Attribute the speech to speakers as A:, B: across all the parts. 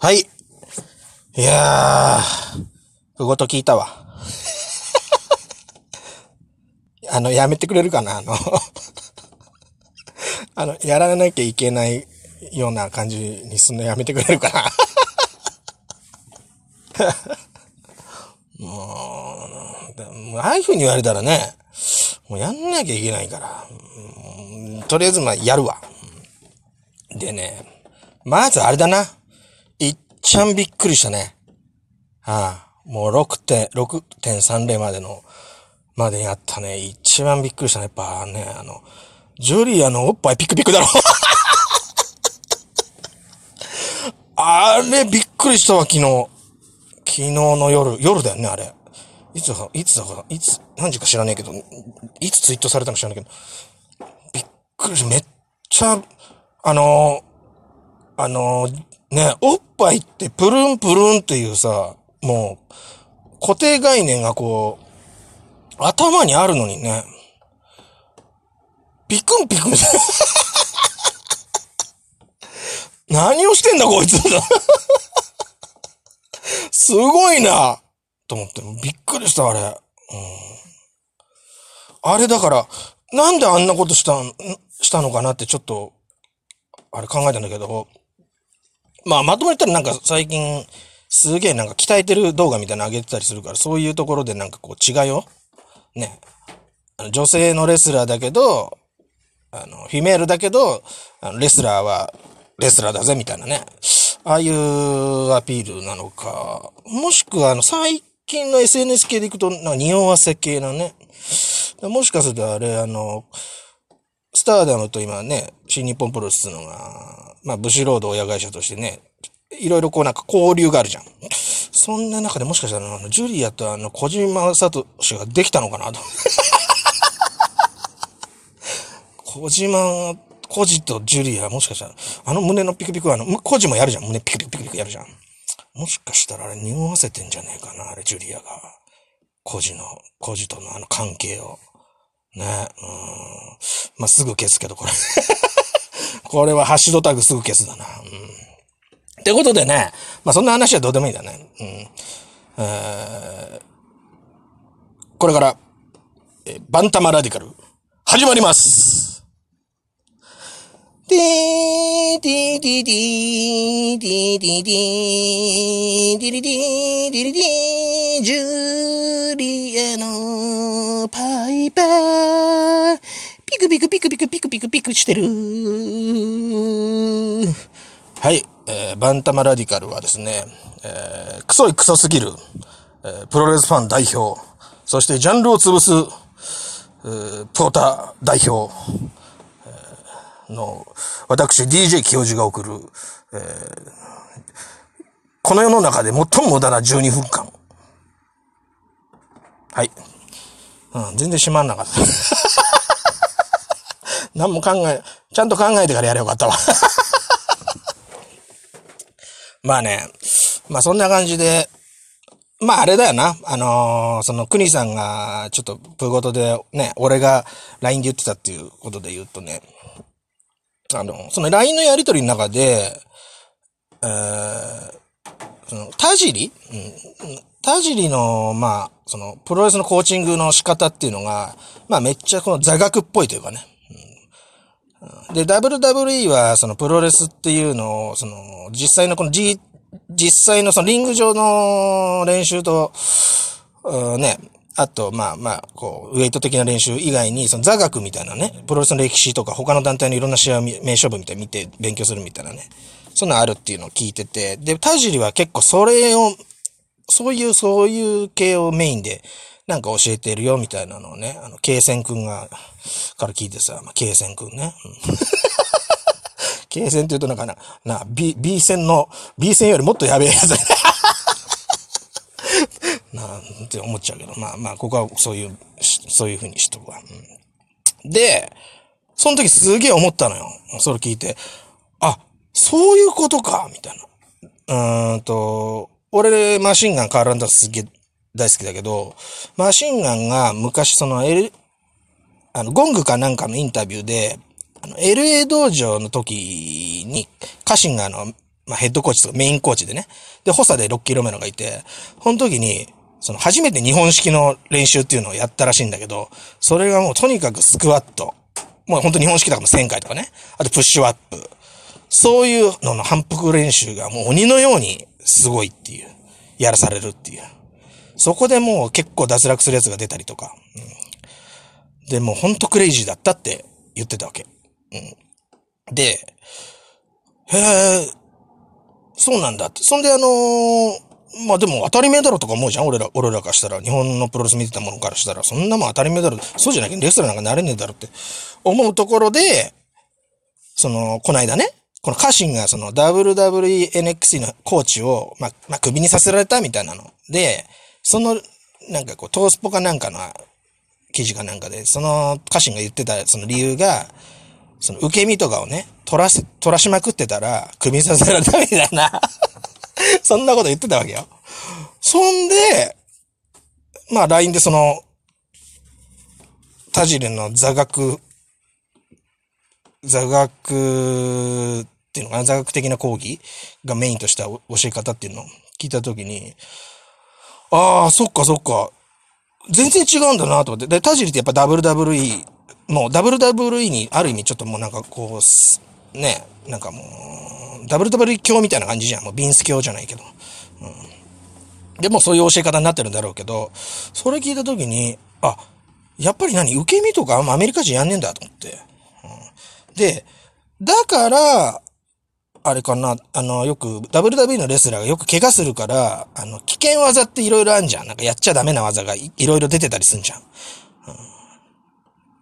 A: はい。いやー、ふごと聞いたわ。あの、やめてくれるかなあの あの、やらなきゃいけないような感じにすんのやめてくれるかな もう、ああいう風に言われたらね、もうやんなきゃいけないから。とりあえず、まあ、やるわ。でね、まずあれだな。いっちゃんびっくりしたね。ああ、もう6.6.30までの、までやったね。一番びっくりしたね。やっぱね、あの、ジュリアのおっぱいピクピクだろ。あれ、びっくりしたわ、昨日。昨日の夜、夜だよね、あれ。いついつだか、いつ、何時か知らねえけど、いつツイートされたのか知らないけど、びっくりした。めっちゃ、あの、あの、ね、おっぱいってプルンプルンっていうさ、もう、固定概念がこう、頭にあるのにね、ピクンピクン。何をしてんだこいつ。すごいな。と思って、びっくりした、あれ。うん。あれだから、なんであんなことした、したのかなってちょっと、あれ考えたんだけど、まあ、まとめたらなんか最近、すげえなんか鍛えてる動画みたいなの上げてたりするから、そういうところでなんかこう違いを、ね、女性のレスラーだけど、あの、フィメールだけど、レスラーはレスラーだぜみたいなね。ああいうアピールなのか、もしくはあの、最近の SNS 系でいくと、匂わせ系なね。もしかするとあれ、あの、スターダムと今ね、新日本プロレスのが、まあ、ブシロード親会社としてね、いろいろこうなんか交流があるじゃん。そんな中でもしかしたら、あの、ジュリアとあの、小島聡ができたのかなと。小島、コジとジュリア、もしかしたら、あの胸のピクピクは、あの、コジもやるじゃん。胸ピクピクピクピクやるじゃん。もしかしたらあれ匂わせてんじゃねえかな、あれ、ジュリアが。コジの、コジとのあの関係を。ね、うん。まあ、すぐ消すけど、これ これはハッシュドタグすぐ消すだな。うん。ってことでね、まあ、そんな話はどうでもいいだね。うん。えー、これから、えバンタマラディカル、始まりますティー、ティー、ティー、ティー、ティー、ティー、ティー、ティリティー、ティリティー、ジュリアのパイパー、ピクピクピクピクしてる。はい、えー、バンタマラディカルはですね、えー、クソいクソすぎる、えー、プロレスファン代表、そしてジャンルを潰す、えー、ポーター代表、の、私 DJ 教授が送る、えー、この世の中で最も無駄な12分間。はい。うん、全然閉まんなかった。何も考え、ちゃんと考えてからやればよかったわ。まあね、まあそんな感じで、まああれだよな。あのー、その国さんがちょっとプーごとでね、俺が LINE で言ってたっていうことで言うとね、あの、その LINE のやりとりの中で、えー、その、田尻？うん。田尻の、まあ、その、プロレスのコーチングの仕方っていうのが、まあ、めっちゃこの座学っぽいというかね。で、WWE は、その、プロレスっていうのを、その、実際のこの G、実際のそのリング上の練習と、うん、ね、あと、まあまあ、こう、ウェイト的な練習以外に、その座学みたいなね、プロレスの歴史とか他の団体のいろんな試合を名勝負みたいに見て勉強するみたいなね、そんなあるっていうのを聞いてて、で、田尻は結構それを、そういう、そういう系をメインで、なんか教えてるよ、みたいなのをね、あの、ケイセン君が、から聞いてさ、まあ、ケイセン君ね。ケイセンって言うとなんかな、な、B、B 戦の、B 戦よりもっとやべえやつ なんて思っちゃうけど、まあまあ、ここはそういう、そういう風にしとくわ。うん、で、その時すげえ思ったのよ。それ聞いて。あ、そういうことかみたいな。うーんと、俺、マシンガンカーランダーすげえ大好きだけど、マシンガンが昔その L、あの、ゴングかなんかのインタビューで、あの、LA 道場の時に、家臣があの、まあヘッドコーチとかメインコーチでね。で、補佐で6キロ目のがいて、その時に、その初めて日本式の練習っていうのをやったらしいんだけど、それがもうとにかくスクワット。もう本当日本式だから1000回とかね。あとプッシュアップ。そういうのの反復練習がもう鬼のようにすごいっていう。やらされるっていう。そこでもう結構脱落するやつが出たりとか。で、もうほんとクレイジーだったって言ってたわけ。うん、で、へえ、そうなんだって。そんであのーまあでも当たり前だろとか思うじゃん俺ら、俺らからしたら。日本のプロレス見てたものからしたら、そんなもん当たり前だろ。そうじゃなきゃレストラーなんかなれねえだろって思うところで、その、この間ね、この家臣がその WWENXC のコーチを、まあ、まあ、首にさせられたみたいなの。で、その、なんかこう、トースポかなんかの記事かなんかで、その家臣が言ってたその理由が、その受け身とかをね、取らせ、取らしまくってたら、首にさせられたみたいな そんなこと言ってたわけよ。そんで、まあ LINE でその、田尻の座学、座学っていうのかな、座学的な講義がメインとした教え方っていうのを聞いたときに、ああ、そっかそっか。全然違うんだなと思って。で、田尻ってやっぱ WWE、もう WWE にある意味ちょっともうなんかこう、ね、なんかもう、WWE 教みたいな感じじゃん。もうビンス教じゃないけど。うん。でもそういう教え方になってるんだろうけど、それ聞いたときに、あ、やっぱり何？受け身とかあアメリカ人やんねえんだと思って。で、だから、あれかな、あの、よく、WWE のレスラーがよく怪我するから、あの、危険技っていろいろあるじゃん。なんかやっちゃダメな技がいろいろ出てたりすんじゃん。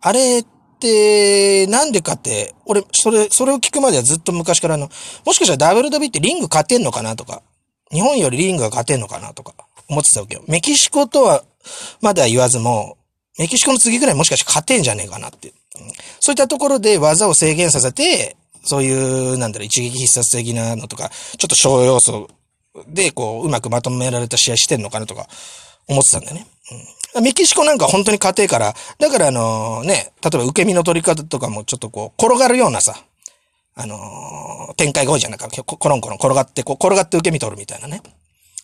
A: あれで、なんでかって、俺、それ、それを聞くまではずっと昔からあの、もしかしたら WWE ってリング勝てんのかなとか、日本よりリングが勝てんのかなとか、思ってたわけよ。メキシコとは、までは言わずも、メキシコの次ぐらいもしかして勝てんじゃねえかなって。そういったところで技を制限させて、そういう、なんだろう、一撃必殺的なのとか、ちょっと小要素で、こう、うまくまとめられた試合してんのかなとか、思ってたんだよね。うん、メキシコなんか本当に家庭から、だからあのね、例えば受け身の取り方とかもちょっとこう、転がるようなさ、あのー、展開が多いじゃないか。コロンコロン転がって、こう、転がって受け身取るみたいなね。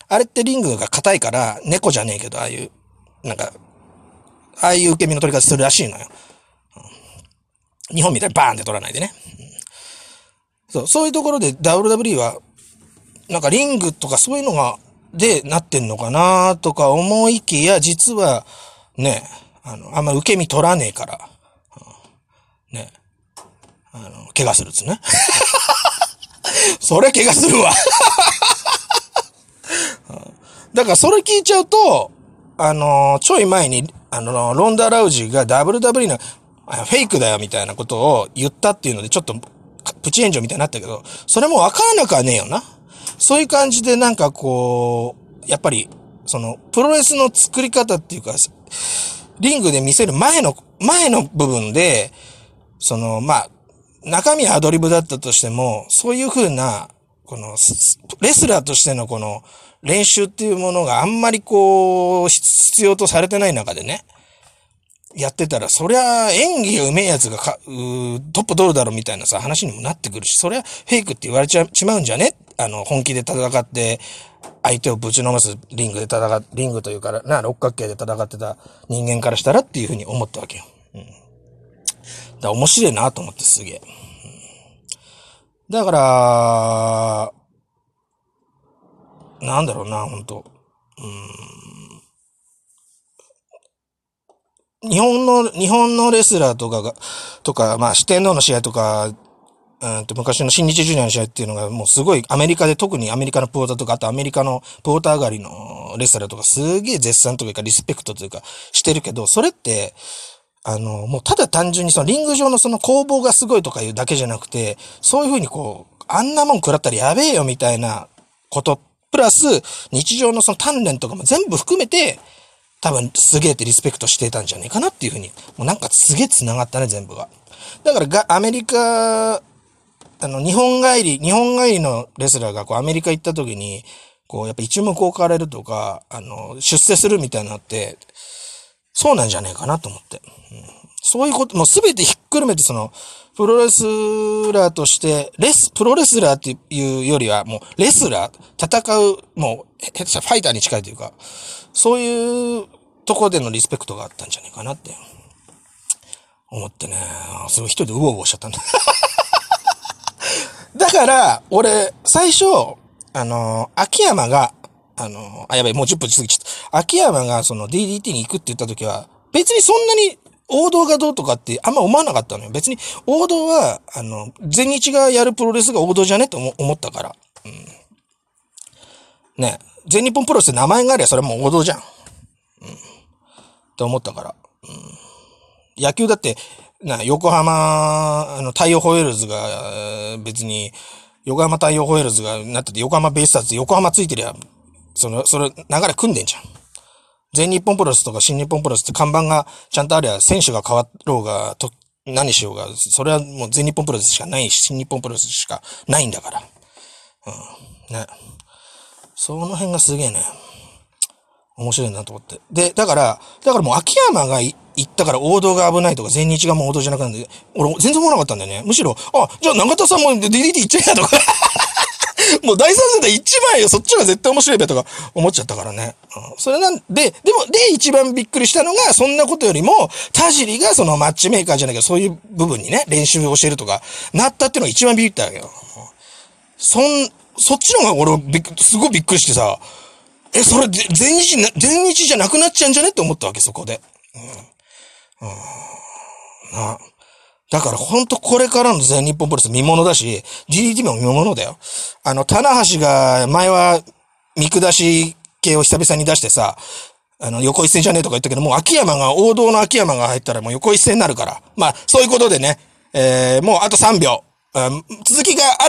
A: あれってリングが硬いから、猫じゃねえけど、ああいう、なんか、ああいう受け身の取り方するらしいのよ。日本みたいにバーンって取らないでね。そう、そういうところで WWE は、なんかリングとかそういうのがでなってんのかなとか思いきや、実は、ね、あの、あんま受け身取らねえから、ね、あの、怪我するっつね。それ怪我するわだからそれ聞いちゃうと、あの、ちょい前に、あの、ロンダ・ラウジが WWE のフェイクだよみたいなことを言ったっていうので、ちょっとプチ炎上みたいになったけど、それもわからなくはねえよな。そういう感じでなんかこう、やっぱり、その、プロレスの作り方っていうか、リングで見せる前の、前の部分で、その、まあ、中身はアドリブだったとしても、そういう風な、この、レスラーとしてのこの、練習っていうものがあんまりこう、必要とされてない中でね、やってたら、そりゃ演技がうめえやつがか、うトップ取るだろみたいなさ、話にもなってくるし、そりゃフェイクって言われちゃ、ちまうんじゃね？あの、本気で戦って、相手をぶちのますリングで戦、リングというから、な、六角形で戦ってた人間からしたらっていうふうに思ったわけよ。うん。だ面白いなと思ってすげえ。だから、なんだろうな、ほんと。うん。日本の、日本のレスラーとかが、とか、まあ、四天王の試合とか、うんと昔の新日ジュニアの試合っていうのがもうすごいアメリカで特にアメリカのポーターとかあとアメリカのポーター上がりのレスラーとかすげえ絶賛というかリスペクトというかしてるけど、それって、あの、もうただ単純にそのリング上のその攻防がすごいとかいうだけじゃなくて、そういうふうにこう、あんなもん食らったらやべえよみたいなこと、プラス日常のその鍛錬とかも全部含めて、多分すげえってリスペクトしてたんじゃねえかなっていうふうに、もうなんかすげえ繋がったね、全部が。だからが、アメリカあの、日本帰り、日本帰りのレスラーがこうアメリカ行った時に、こう、やっぱ一目置かれるとか、あの、出世するみたいなのって、そうなんじゃねえかなと思って。うん、そういうこと、もうすべてひっくるめてその、プロレスラーとして、レス、プロレスラーっていうよりは、もう、レスラー、戦う、もう、ファイターに近いというか、そういうとこでのリスペクトがあったんじゃないかなって、思ってね、すごい一人でウォウォウしちゃったんだ。だから、俺、最初、あの、秋山が、あの、あ、やばい、もう10分過ぎちゃった。秋山がその DDT に行くって言った時は、別にそんなに王道がどうとかってあんま思わなかったのよ。別に王道は、あの、全日がやるプロレスが王道じゃねと思ったから。うん。ね。全日本プロレスって名前がありゃそれはもう王道じゃん。うん。って思ったから。うん。野球だって、な、横浜、あの、大洋ホエールズが、別に、横浜大洋ホエールズがなってて、横浜ベイスターズ横浜ついてりゃ、その、それ、流れ組んでんじゃん。全日本プロレスとか新日本プロレスって看板がちゃんとありゃ、選手が変わろうが、と、何しようが、それはもう全日本プロレスしかないし、新日本プロレスしかないんだから。うん。ね。その辺がすげえね、面白いなと思って。で、だから、だからもう秋山が行ったから王道が危ないとか、全日がもう王道じゃなくなって、俺全然思わなかったんだよね。むしろ、あ、じゃあ永田さんも DDT 行っちゃえやとか もう第三世代一番よ、そっちが絶対面白いべとか思っちゃったからね。うん、それなんで、でも、で、一番びっくりしたのが、そんなことよりも、田尻がそのマッチメーカーじゃないけど、そういう部分にね、練習を教えるとか、なったっていうのが一番ビビったわけよ。そん、そっちの方が俺びっ、すごいびっくりしてさ、え、それ、全日、全日じゃなくなっちゃうんじゃね？って思ったわけ、そこで。うん。うん。な。だからほんとこれからの全日本プロレス見物だし、GDT も見物だよ。あの、棚橋が前は見下し系を久々に出してさ、あの、横一線じゃねえとか言ったけど、もう秋山が、王道の秋山が入ったらもう横一線になるから。まあ、そういうことでね、えー、もうあと3秒。続きがある